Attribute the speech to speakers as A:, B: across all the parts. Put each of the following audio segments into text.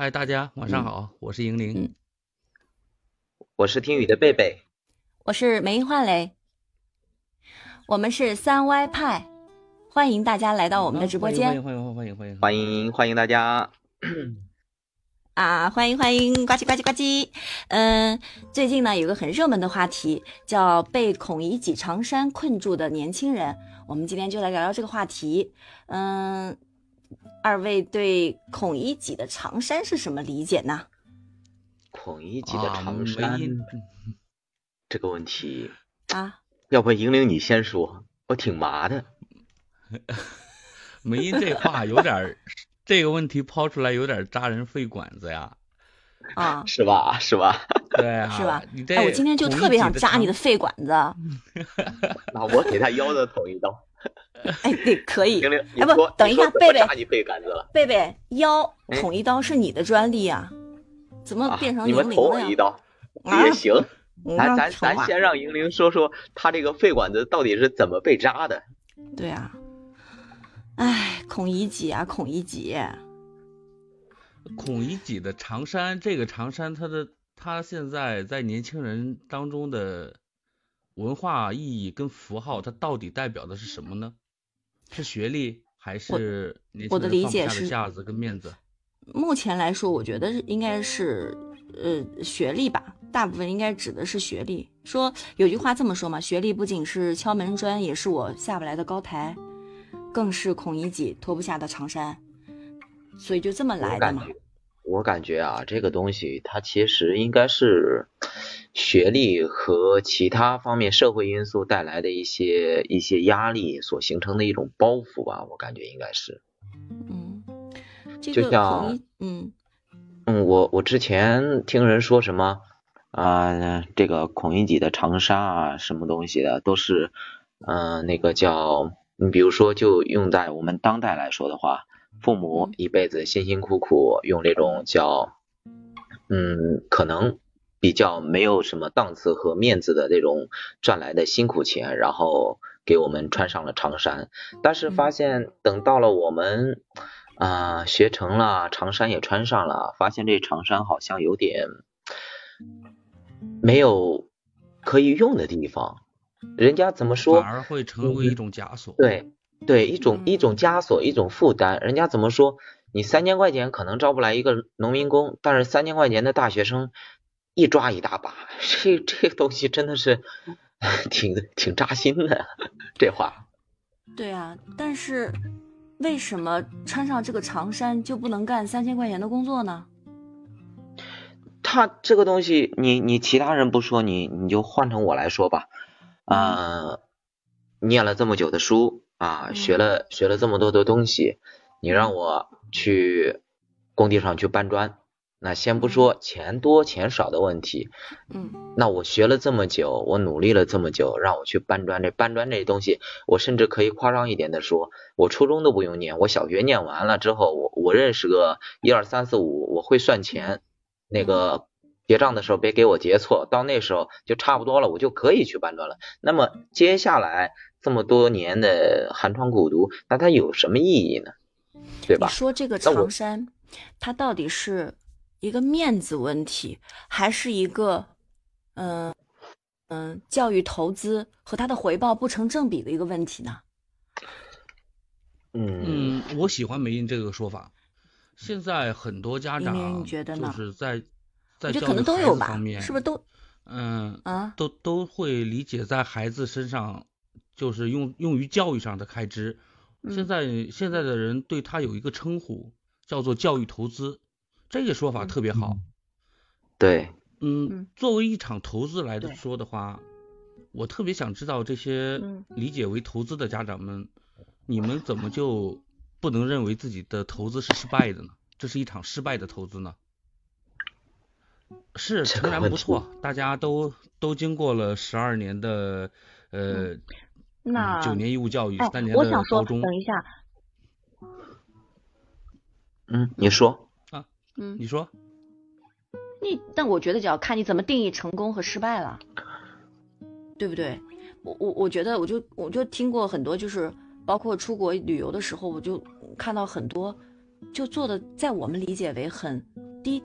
A: 嗨，大家晚上好，我是银铃。
B: 我是听雨的贝贝，
C: 我是梅英焕雷，我们是三歪派，欢迎大家来到我们的直播间，
A: 欢迎欢迎欢迎欢迎
B: 欢迎欢迎大家。
C: 啊，欢迎欢迎，呱唧呱唧呱唧。嗯，最近呢有个很热门的话题，叫被孔乙己长衫困住的年轻人。我们今天就来聊聊这个话题。嗯，二位对孔乙己的长衫是什么理解呢？
B: 孔乙己的长衫、这个问题
C: 啊，
B: 要不银铃你先说，我挺麻的。
A: 梅英这话有点。这个问题抛出来有点扎人肺管子呀，
C: 啊，
B: 是吧？是吧？
A: 对啊，
C: 是吧？哎，我今天就特别想扎你的肺管子。
B: 那我给他腰子捅一刀。
C: 哎，对，可以。
B: 哎
C: 不，等一下，贝贝，
B: 你肺管子了。
C: 贝贝，腰捅一刀是你的专利啊？怎么变成
B: 你们捅我一刀也行。咱咱咱先让银铃说说她这个肺管子到底是怎么被扎的。
C: 对啊。哎，孔乙己啊，孔乙己，
A: 孔乙己的长衫，这个长衫，它的它现在在年轻人当中的文化意义跟符号，它到底代表的是什么呢？是学历还是
C: 我的理解
A: 是架子跟面子？
C: 目前来说，我觉得应该是呃学历吧，大部分应该指的是学历。说有句话这么说嘛，学历不仅是敲门砖，也是我下不来的高台。更是孔乙己脱不下的长衫，所以就这么来的嘛。
B: 我感觉啊，这个东西它其实应该是学历和其他方面社会因素带来的一些一些压力所形成的一种包袱吧。我感觉应该是。
C: 嗯，
B: 就像
C: 嗯
B: 嗯，我我之前听人说什么啊，这个孔乙己的长沙啊，什么东西的，都是嗯那个叫。你比如说，就用在我们当代来说的话，父母一辈子辛辛苦苦用这种叫，嗯，可能比较没有什么档次和面子的这种赚来的辛苦钱，然后给我们穿上了长衫。但是发现等到了我们啊学成了，长衫也穿上了，发现这长衫好像有点没有可以用的地方。人家怎么说？
A: 反而会成为一种枷锁。
B: 对对，一种一种枷锁，一种负担。人家怎么说？你三千块钱可能招不来一个农民工，但是三千块钱的大学生一抓一大把。这这个东西真的是 挺挺扎心的，这话。
C: 对啊，但是为什么穿上这个长衫就不能干三千块钱的工作呢？
B: 他这个东西，你你其他人不说，你你就换成我来说吧。啊，念了这么久的书啊，学了学了这么多的东西，你让我去工地上去搬砖，那先不说钱多钱少的问题，
C: 嗯，
B: 那我学了这么久，我努力了这么久，让我去搬砖，这搬砖这东西，我甚至可以夸张一点的说，我初中都不用念，我小学念完了之后，我我认识个一二三四五，我会算钱，那个。结账的时候别给我结错，到那时候就差不多了，我就可以去搬砖了。那么接下来这么多年的寒窗苦读，那它有什么意义呢？对吧？
C: 你说这个长衫，它到底是一个面子问题，还是一个嗯嗯教育投资和它的回报不成正比的一个问题呢？
B: 嗯
A: 嗯，我喜欢梅英这个说法。现在很多家长就是在。在教育孩子方面，
C: 是不是都？
A: 嗯
C: 啊，
A: 都都会理解在孩子身上，就是用用于教育上的开支。现在现在的人对他有一个称呼，叫做教育投资，这个说法特别好。
B: 对，
A: 嗯，作为一场投资来的说的话，我特别想知道这些理解为投资的家长们，你们怎么就不能认为自己的投资是失败的呢？这是一场失败的投资呢？是诚然不错，大家都都经过了十二年的呃，
C: 那
A: 九年义务教育，三年
C: 的高中。等一下，
B: 嗯，你说
A: 啊，
C: 嗯，
A: 你说，
C: 你但我觉得就要看你怎么定义成功和失败了，对不对？我我我觉得我就我就听过很多，就是包括出国旅游的时候，我就看到很多就做的，在我们理解为很。低，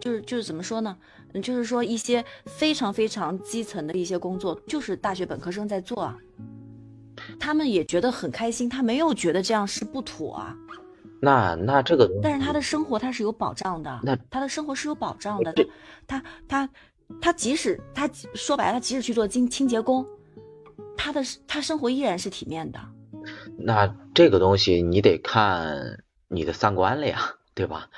C: 就是就是怎么说呢？就是说一些非常非常基层的一些工作，就是大学本科生在做啊。他们也觉得很开心，他没有觉得这样是不妥啊。
B: 那那这个，
C: 但是他的生活他是有保障的，
B: 那
C: 他的生活是有保障的。他他他即使他说白了，他即使去做清清洁工，他的他生活依然是体面的。
B: 那这个东西你得看你的三观了呀，对吧？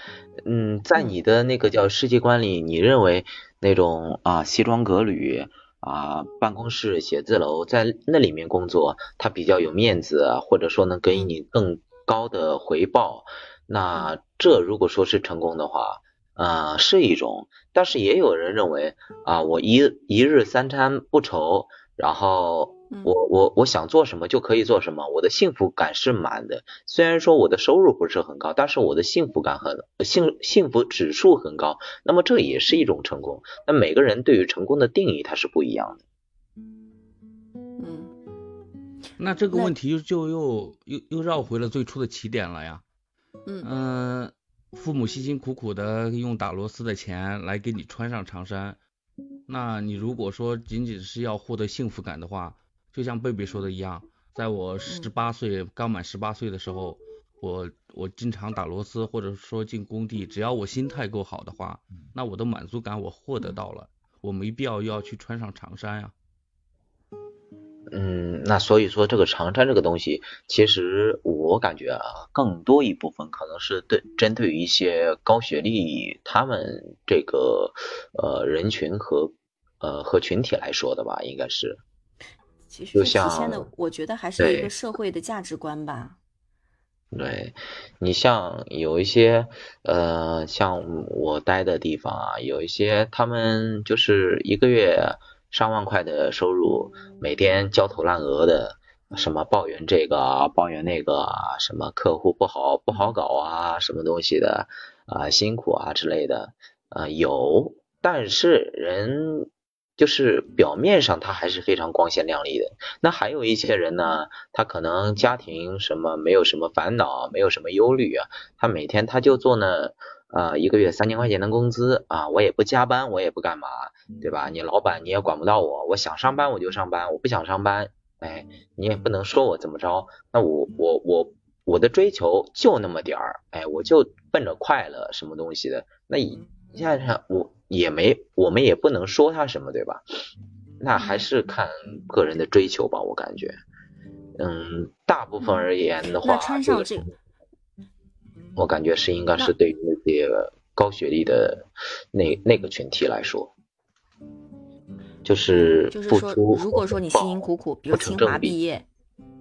B: 嗯，在你的那个叫世界观里，你认为那种啊西装革履啊办公室写字楼在那里面工作，他比较有面子，或者说能给你更。高的回报，那这如果说是成功的话，呃，是一种。但是也有人认为啊，我一一日三餐不愁，然后我我我想做什么就可以做什么，我的幸福感是满的。虽然说我的收入不是很高，但是我的幸福感很幸幸福指数很高。那么这也是一种成功。那每个人对于成功的定义它是不一样的。
A: 嗯那这个问题就又又又绕回了最初的起点了呀。嗯父母辛辛苦苦的用打螺丝的钱来给你穿上长衫，那你如果说仅仅是要获得幸福感的话，就像贝贝说的一样，在我十八岁刚满十八岁的时候，我我经常打螺丝或者说进工地，只要我心态够好的话，那我的满足感我获得到了，我没必要要去穿上长衫呀。
B: 嗯，那所以说这个长衫这个东西，其实我感觉啊，更多一部分可能是对针对于一些高学历他们这个呃人群和呃和群体来说的吧，应该是。
C: 其实体现的，我觉得还是一个社会的价值观吧。
B: 对，你像有一些呃，像我待的地方啊，有一些他们就是一个月。上万块的收入，每天焦头烂额的，什么抱怨这个，抱怨那个，什么客户不好不好搞啊，什么东西的啊，辛苦啊之类的啊有，但是人就是表面上他还是非常光鲜亮丽的。那还有一些人呢，他可能家庭什么没有什么烦恼，没有什么忧虑啊，他每天他就做那。呃，一个月三千块钱的工资啊，我也不加班，我也不干嘛，对吧？你老板你也管不到我，我想上班我就上班，我不想上班，哎，你也不能说我怎么着。那我我我我的追求就那么点儿，哎，我就奔着快乐什么东西的。那你想想，我也没，我们也不能说他什么，对吧？那还是看个人的追求吧，我感觉，嗯，大部分而言的话，
C: 这个。
B: 我感觉是应该是对于那些高学历的那那个群体来说，就是就是说，
C: 如果说你辛辛苦苦，比如清华毕业，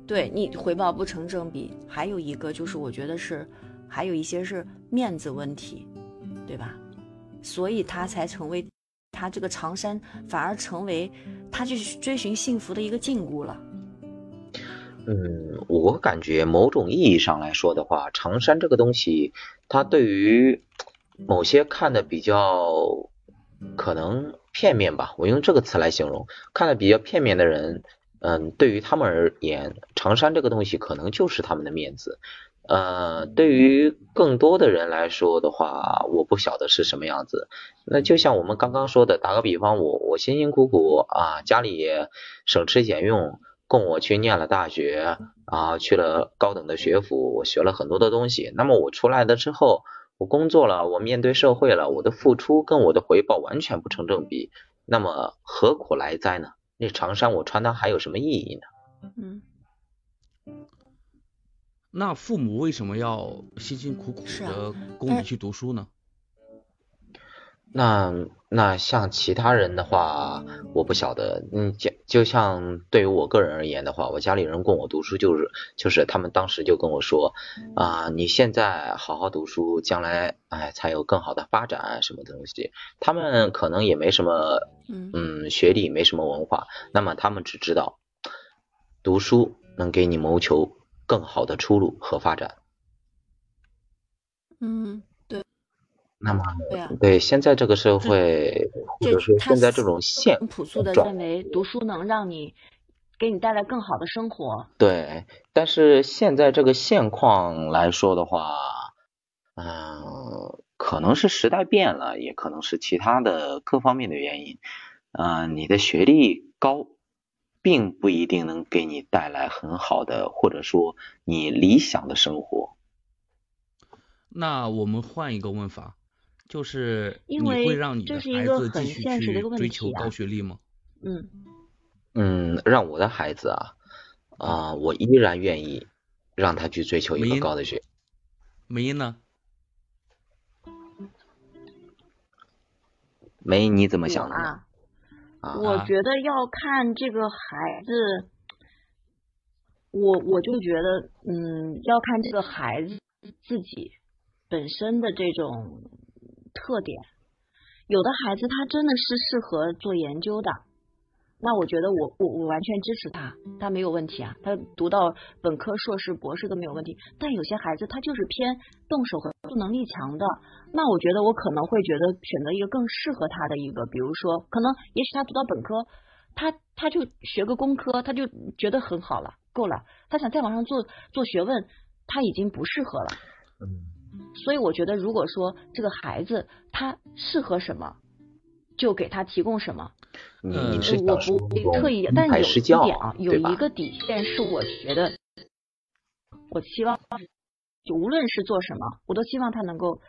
C: 对你回报不成正比。还有一个就是，我觉得是还有一些是面子问题，对吧？所以他才成为他这个长衫反而成为他去追寻幸福的一个禁锢了。
B: 嗯，我感觉某种意义上来说的话，长衫这个东西，它对于某些看的比较可能片面吧，我用这个词来形容，看的比较片面的人，嗯，对于他们而言，长衫这个东西可能就是他们的面子。呃，对于更多的人来说的话，我不晓得是什么样子。那就像我们刚刚说的，打个比方，我我辛辛苦苦啊，家里省吃俭用。供我去念了大学啊，去了高等的学府，我学了很多的东西。那么我出来了之后，我工作了，我面对社会了，我的付出跟我的回报完全不成正比。那么何苦来哉呢？那长衫我穿它还有什么意义呢？
C: 嗯。
A: 那父母为什么要辛辛苦苦的供你去读书呢？
B: 那那像其他人的话，我不晓得。嗯，就就像对于我个人而言的话，我家里人供我读书，就是就是他们当时就跟我说啊，你现在好好读书，将来哎才有更好的发展什么东西。他们可能也没什么嗯学历，没什么文化，那么他们只知道读书能给你谋求更好的出路和发展。
C: 嗯。
B: 对那么，对现在这个社会，或者说现在这种现
C: 朴素的认为读书能让你给你带来更好的生活。
B: 对，但是现在这个现况来说的话，嗯，可能是时代变了，也可能是其他的各方面的原因。嗯，你的学历高，并不一定能给你带来很好的，或者说你理想的生活。
A: 那我们换一个问法，就是你会让你的孩子继续去追求高学历吗？
C: 嗯
B: 嗯，让我的孩子啊啊，我依然愿意让他去追求一个高的学。
A: 梅音呢？
B: 梅英你怎么想的？
C: 我觉得要看这个孩子，我我就觉得，嗯，要看这个孩子自己本身的这种特点。有的孩子他真的是适合做研究的。那我觉得我我我完全支持他，他没有问题啊，他读到本科、硕士、博士都没有问题。但有些孩子他就是偏动手和做能力强的，那我觉得我可能会觉得选择一个更适合他的一个，比如说可能也许他读到本科，他他就学个工科，他就觉得很好了，够了。他想再往上做做学问，他已经不适合了。嗯。所以我觉得如果说这个孩子他适合什么，就给他提供什么。
B: 你你是
C: 我不特意，但有一点啊，有一个底线是我觉得，我希望就无论是做什么，我都希望他能够。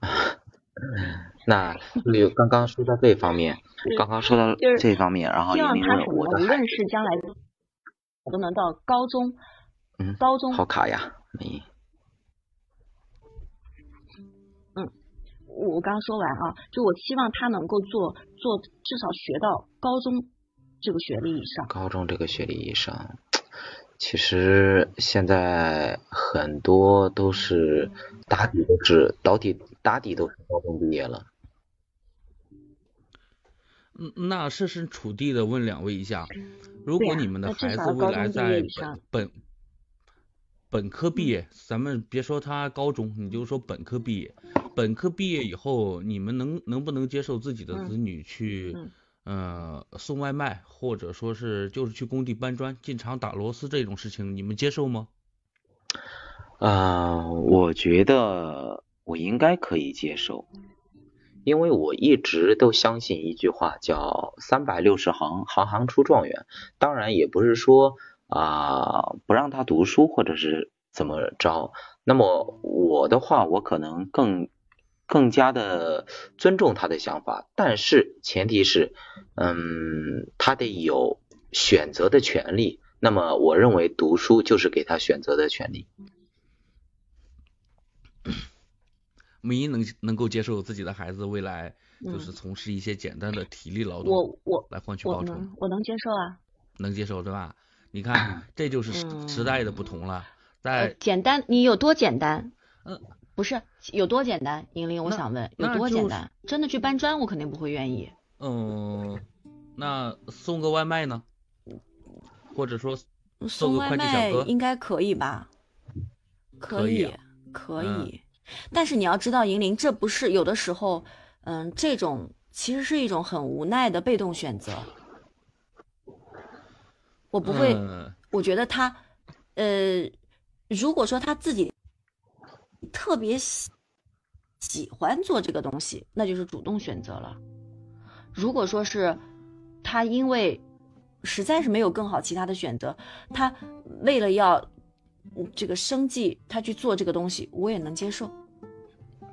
B: 那就刚刚说到这方面，刚刚说到这方面，然后
C: 希望他
B: 什么？
C: 无论是将来我都能到高中，
B: 嗯，
C: 高中
B: 好卡呀，没。
C: 我刚刚说完啊，就我希望他能够做做至少学到高中这个学历以上。
B: 高中这个学历以上，其实现在很多都是打底都是打底打底都是高中毕业了。
A: 嗯，那设身处地的问两位一下，如果你们的孩子未来在本本科毕业，咱们别说他高中，你就说本科毕业。本科毕业以后，你们能能不能接受自己的子女去，呃，送外卖，或者说是就是去工地搬砖、进厂打螺丝这种事情，你们接受吗？
B: 啊，我觉得我应该可以接受，因为我一直都相信一句话，叫三百六十行，行行出状元。当然，也不是说啊不让他读书或者是怎么着。那么我的话，我可能更。更加的尊重他的想法，但是前提是，嗯，他得有选择的权利。那么，我认为读书就是给他选择的权利。
A: 木一能能够接受自己的孩子未来就是从事一些简单的体力劳动，
C: 我我
A: 来换取报酬，
C: 我能接受啊，
A: 能接受对吧？你看，这就是时代的不同了。在
C: 简单，你有多简单？嗯。不是有多简单，莹玲，我想问有多简单？真的去搬砖，我肯定不会愿意。
A: 嗯，那送个外卖呢？或者说
C: 送
A: 外
C: 卖应该可以吧？可以，可以。但是你要知道，莹玲，这不是有的时候，嗯，这种其实是一种很无奈的被动选择。我不会，我觉得他，呃，如果说他自己。特别喜喜欢做这个东西，那就是主动选择了。如果说是他因为实在是没有更好其他的选择，他为了要这个生计，他去做这个东西，我也能接受。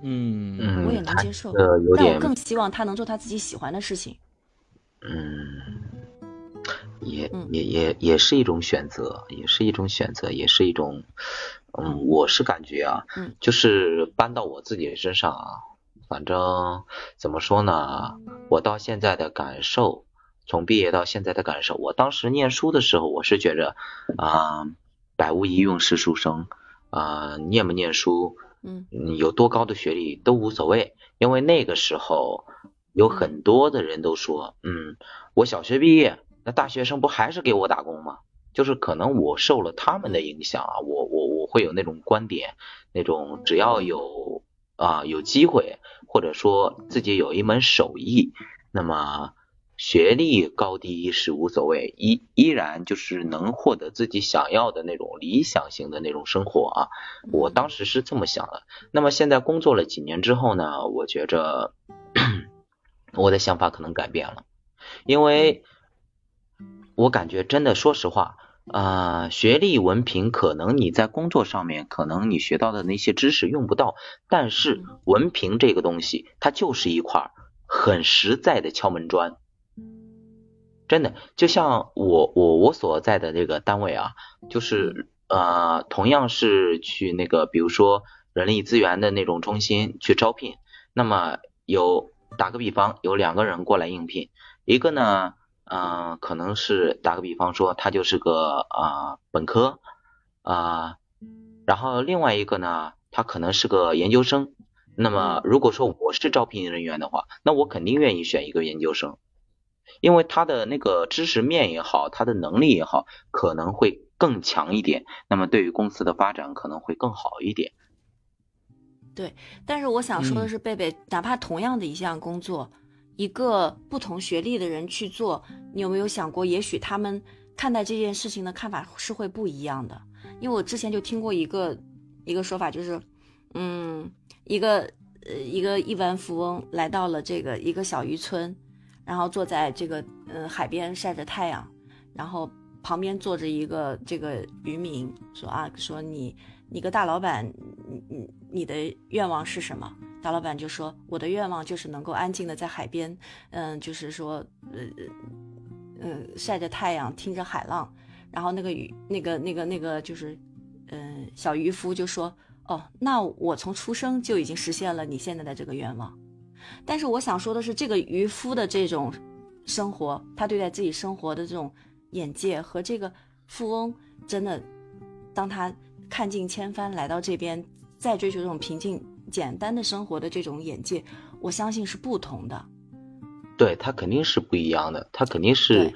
A: 嗯，
C: 我也能接受。但我更希望他能做他自己喜欢的事情。
B: 嗯，也也也也是一种选择，也是一种选择，也是一种。嗯，我是感觉啊，嗯。就是搬到我自己身上啊，反正怎么说呢，我到现在的感受，从毕业到现在的感受，我当时念书的时候，我是觉着啊，百无一用是书生啊，念不念书，嗯，有多高的学历都无所谓，因为那个时候有很多的人都说，嗯，我小学毕业，那大学生不还是给我打工吗？就是可能我受了他们的影响啊，我我我会有那种观点，那种只要有啊有机会，或者说自己有一门手艺，那么学历高低是无所谓，依依然就是能获得自己想要的那种理想型的那种生活啊。我当时是这么想的。那么现在工作了几年之后呢，我觉着 我的想法可能改变了，因为我感觉真的，说实话。啊，学历文凭可能你在工作上面，可能你学到的那些知识用不到，但是文凭这个东西，它就是一块很实在的敲门砖。真的，就像我我我所在的这个单位啊，就是呃，同样是去那个，比如说人力资源的那种中心去招聘，那么有打个比方，有两个人过来应聘，一个呢。嗯，可能是打个比方说，他就是个啊本科啊，然后另外一个呢，他可能是个研究生。那么如果说我是招聘人员的话，那我肯定愿意选一个研究生，因为他的那个知识面也好，他的能力也好，可能会更强一点。那么对于公司的发展可能会更好一点。
C: 对，但是我想说的是，贝贝，哪怕同样的一项工作。一个不同学历的人去做，你有没有想过，也许他们看待这件事情的看法是会不一样的？因为我之前就听过一个一个说法，就是，嗯，一个呃一个亿万富翁来到了这个一个小渔村，然后坐在这个呃海边晒着太阳，然后旁边坐着一个这个渔民，说啊，说你你个大老板，你你你的愿望是什么？大老板就说：“我的愿望就是能够安静的在海边，嗯，就是说，呃，嗯，晒着太阳，听着海浪。然后那个渔，那个那个那个就是，嗯，小渔夫就说：哦，那我从出生就已经实现了你现在的这个愿望。但是我想说的是，这个渔夫的这种生活，他对待自己生活的这种眼界和这个富翁真的，当他看尽千帆来到这边，再追求这种平静。”简单的生活的这种眼界，我相信是不同的。
B: 对他肯定是不一样的，他肯定是，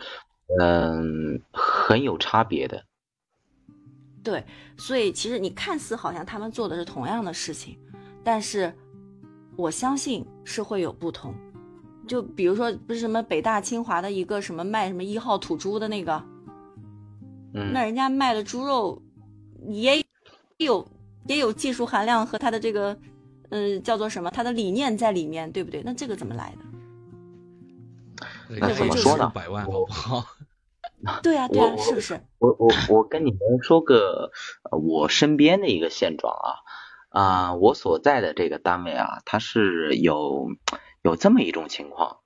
B: 嗯，很有差别的。
C: 对，所以其实你看似好像他们做的是同样的事情，但是我相信是会有不同。就比如说，不是什么北大清华的一个什么卖什么一号土猪的那个，
B: 嗯，
C: 那人家卖的猪肉也有也有技术含量和他的这个。嗯，叫做什么？他的理念在里面，对不对？那这个怎么来的？
B: 那怎么说呢？
A: 百万好不好？
C: 对啊，对啊，是不是？
B: 我我我跟你们说个我身边的一个现状啊啊，我所在的这个单位啊，它是有有这么一种情况，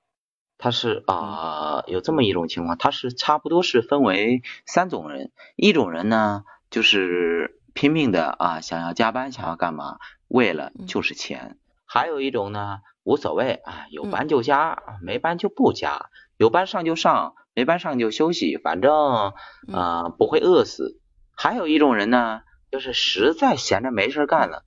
B: 它是啊有这么一种情况，它是差不多是分为三种人，一种人呢就是拼命的啊想要加班，想要干嘛？为了就是钱，还有一种呢，无所谓啊，有班就加，没班就不加，有班上就上，没班上就休息，反正啊不会饿死。还有一种人呢，就是实在闲着没事干了，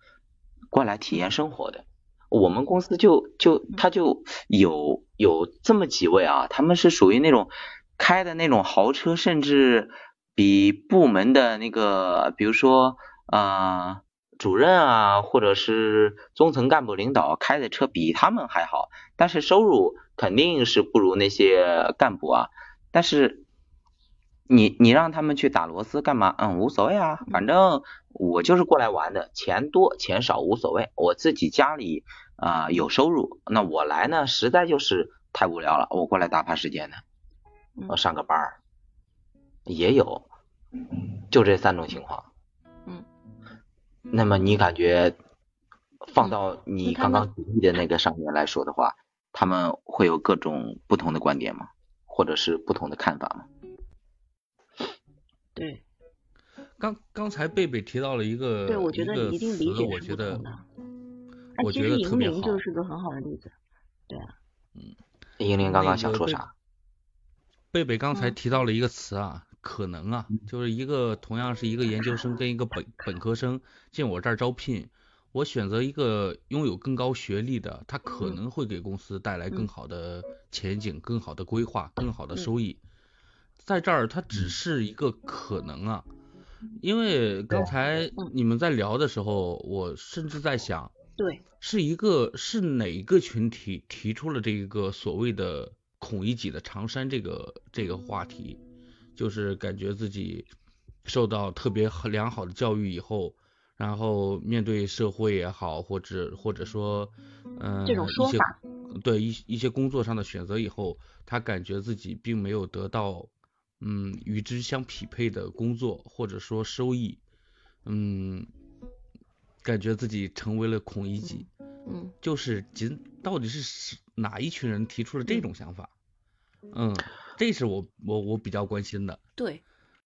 B: 过来体验生活的。我们公司就就他就有有这么几位啊，他们是属于那种开的那种豪车，甚至比部门的那个，比如说啊。主任啊，或者是中层干部领导开的车比他们还好，但是收入肯定是不如那些干部啊。但是你你让他们去打螺丝干嘛？嗯，无所谓啊，反正我就是过来玩的，钱多钱少无所谓，我自己家里啊有收入，那我来呢，实在就是太无聊了，我过来打发时间的，我上个班儿也有，就这三种情况。嗯那么你感觉放到你刚刚举例的那个上面来说的话，他们会有各种不同的观点吗？或者是不同的看法吗？
C: 对，
A: 刚刚才贝贝提到了一个
C: 对，我觉得一定理解
A: 我觉得，
C: 我
A: 觉得特别好。
C: 就是个很好的例子，对啊。
A: 嗯。
B: 英玲刚刚想说啥？
A: 贝贝刚才提到了一个词啊。可能啊，就是一个同样是一个研究生跟一个本本科生进我这儿招聘，我选择一个拥有更高学历的，他可能会给公司带来更好的前景、更好的规划、更好的收益。在这儿，它只是一个可能啊，因为刚才你们在聊的时候，我甚至在想，
C: 对，
A: 是一个是哪个群体提出了这一个所谓的孔乙己的长衫这个这个话题，就是感觉自己受到特别良好的教育以后，然后面对社会也好，或者或者说，嗯，
C: 这种说法，
A: 对一一些工作上的选择以后，他感觉自己并没有得到，嗯，与之相匹配的工作或者说收益，嗯，感觉自己成为了孔乙己。
C: 嗯，
A: 就是仅到底是哪一群人提出了这种想法？嗯，这是我我我比较关心的。
C: 对，